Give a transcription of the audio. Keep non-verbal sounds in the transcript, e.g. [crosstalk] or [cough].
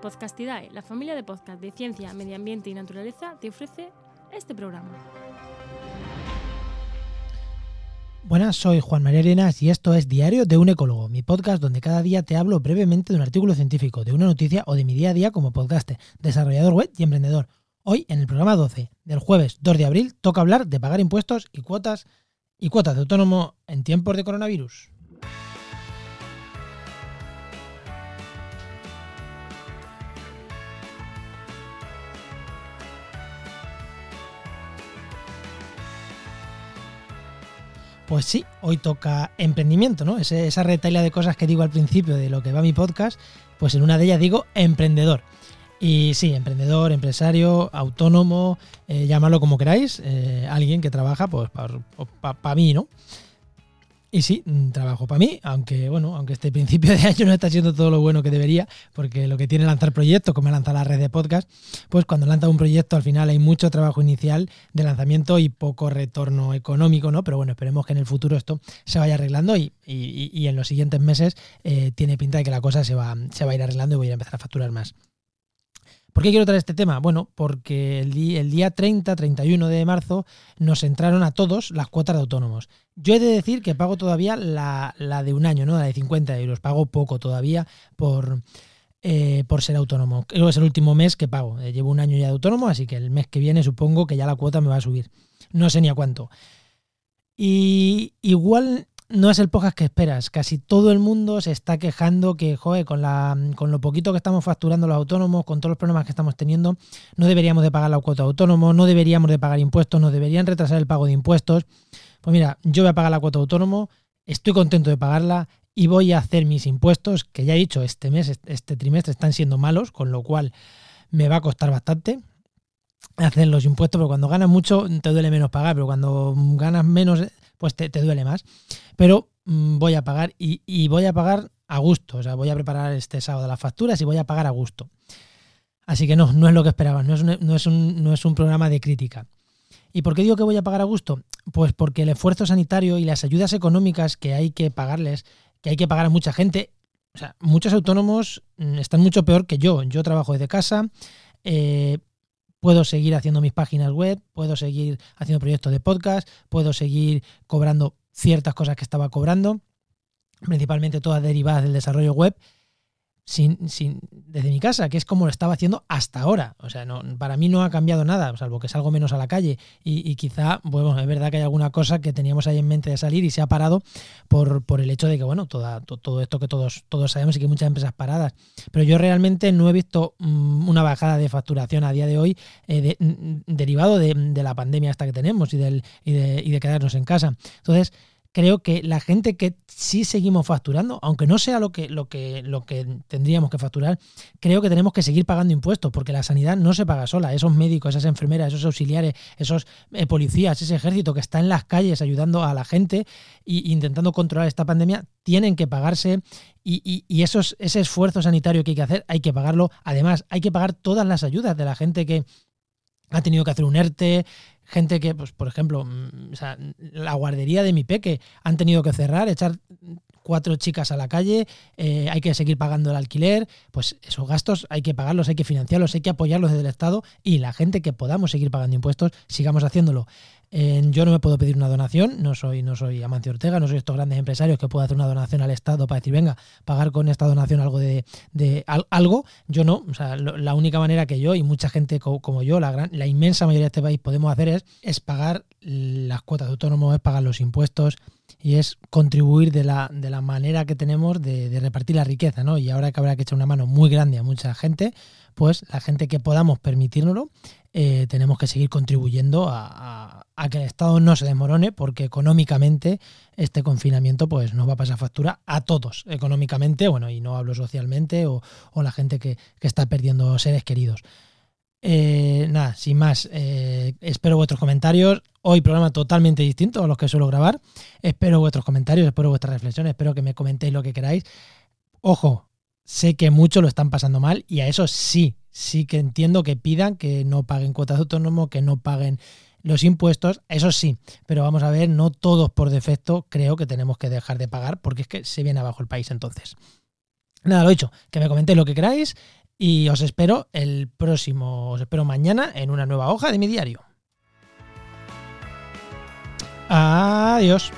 Podcastidae, la familia de podcast de ciencia, medio ambiente y naturaleza, te ofrece este programa. Buenas, soy Juan María Arenas y esto es Diario de un Ecólogo, mi podcast donde cada día te hablo brevemente de un artículo científico, de una noticia o de mi día a día como podcaster, desarrollador web y emprendedor. Hoy, en el programa 12 del jueves 2 de abril, toca hablar de pagar impuestos y cuotas y cuotas de autónomo en tiempos de coronavirus. Pues sí, hoy toca emprendimiento, ¿no? esa retaila de cosas que digo al principio de lo que va mi podcast, pues en una de ellas digo emprendedor. Y sí, emprendedor, empresario, autónomo, eh, llámalo como queráis, eh, alguien que trabaja pues para mí, ¿no? Y sí, mm, trabajo para mí, aunque bueno, aunque este principio de [laughs] año no está siendo todo lo bueno que debería, porque lo que tiene lanzar proyectos, como lanzar la red de podcast, pues cuando lanza un proyecto al final hay mucho trabajo inicial de lanzamiento y poco retorno económico, ¿no? Pero bueno, esperemos que en el futuro esto se vaya arreglando y, en los siguientes meses eh, tiene pinta de que la cosa se va, se va a ir arreglando y voy a empezar a facturar más. ¿Por qué quiero traer este tema? Bueno, porque el día, el día 30, 31 de marzo nos entraron a todos las cuotas de autónomos. Yo he de decir que pago todavía la, de un año, ¿no? La de 50 euros. Pago poco todavía por, eh, por ser autónomo. Creo es el último mes que pago. Eh, llevo un año ya de autónomo, así que el mes que viene supongo que ya la cuota me va a subir. No sé ni a cuánto. Y igual no es el podcast que esperas. Casi todo el mundo se está quejando que, joder, con, la, con lo poquito que estamos facturando los autónomos, con todos los problemas que estamos teniendo, no deberíamos de pagar la cuota autónomo, no deberíamos de pagar impuestos, no deberían retrasar el pago de impuestos. Pues mira, yo voy a pagar la cuota autónomo, estoy contento de pagarla y voy a hacer mis impuestos, que ya he dicho, este mes, este trimestre están siendo malos, con lo cual me va a costar bastante hacer los impuestos, pero cuando ganas mucho te duele menos pagar, pero cuando ganas menos pues te, duele más. Pero mm, voy a pagar y, voy a pagar a gusto. O sea, voy a preparar este sábado las facturas y voy a pagar a gusto. Así que no, no es lo que esperaba, no es un, no es no es un programa de crítica. ¿Y por qué digo que voy a pagar a gusto? Pues porque el esfuerzo sanitario y las ayudas económicas que hay que pagarles, que hay que pagar a mucha gente, o sea, muchos autónomos mm, están mucho peor que yo. Yo trabajo desde casa, eh, puedo seguir haciendo mis páginas web, puedo seguir haciendo proyectos de podcast, puedo seguir cobrando ciertas cosas que estaba cobrando, principalmente todas derivadas del desarrollo web, sin, sin, desde mi casa, que es como lo estaba haciendo hasta ahora. O sea, no, para mí no ha cambiado nada, salvo que salgo menos a la calle. Y, quizá, bueno, es verdad que hay alguna cosa que teníamos ahí en mente de salir y se ha parado por, por el hecho de que, bueno, toda, todo esto que todos, todos sabemos y que hay muchas empresas paradas. Pero yo realmente no he visto mm, una bajada de facturación a día de hoy eh, derivado de, de, la pandemia hasta que tenemos y, del, y, de, y de quedarnos en casa. Entonces, creo que la gente que sí seguimos facturando, aunque no sea lo que, lo que, lo que tendríamos que facturar, creo que tenemos que seguir pagando impuestos, porque la sanidad no se paga sola. Esos médicos, esas enfermeras, esos auxiliares, esos eh, policías, ese ejército que está en las calles ayudando a la gente e intentando controlar esta pandemia, tienen que pagarse y, y, esos, ese esfuerzo sanitario que hay que hacer, hay que pagarlo. Además, hay que pagar todas las ayudas de la gente que ha tenido que hacer un ERTE, gente que, pues, por ejemplo, mm, la guardería de mi peque han tenido que cerrar, echar cuatro chicas a la calle, eh, hay que seguir pagando el alquiler, pues esos gastos hay que pagarlos, hay que financiarlos, hay que apoyarlos desde el Estado y la gente que podamos seguir pagando impuestos, sigamos haciéndolo yo no me puedo pedir una donación, no soy, no soy Amancio Ortega, no soy estos grandes empresarios que puedo hacer una donación al Estado para decir, venga, pagar con esta donación algo de, algo. Yo no, o sea, la única manera que yo y mucha gente como yo, la, gran, la inmensa mayoría de este país podemos hacer es, es pagar las cuotas de autónomo, es pagar los impuestos y es contribuir de la, de la manera que tenemos de, repartir la riqueza, ¿no? Y ahora que habrá que echar una mano muy grande a mucha gente, pues la gente que podamos permitírnoslo, eh, tenemos que seguir contribuyendo a, que el Estado no se desmorone, porque económicamente este confinamiento pues nos va a pasar factura a todos, económicamente, bueno, y no hablo socialmente o, la gente que, está perdiendo seres queridos. Eh, nada, sin más, eh, espero vuestros comentarios. Hoy programa totalmente distinto a los que suelo grabar. Espero vuestros comentarios, espero vuestras reflexiones, espero que me comentéis lo que queráis. Ojo, sé que muchos lo están pasando mal y a eso sí, sí que entiendo que pidan que no paguen cuotas de autónomo, que no paguen los impuestos, eso sí, pero vamos a ver, no todos por defecto creo que tenemos que dejar de pagar porque es que se viene abajo el país entonces. Nada, lo dicho, que me comentéis lo que queráis Y os espero el próximo, os espero mañana en una nueva hoja de mi diario. Adiós.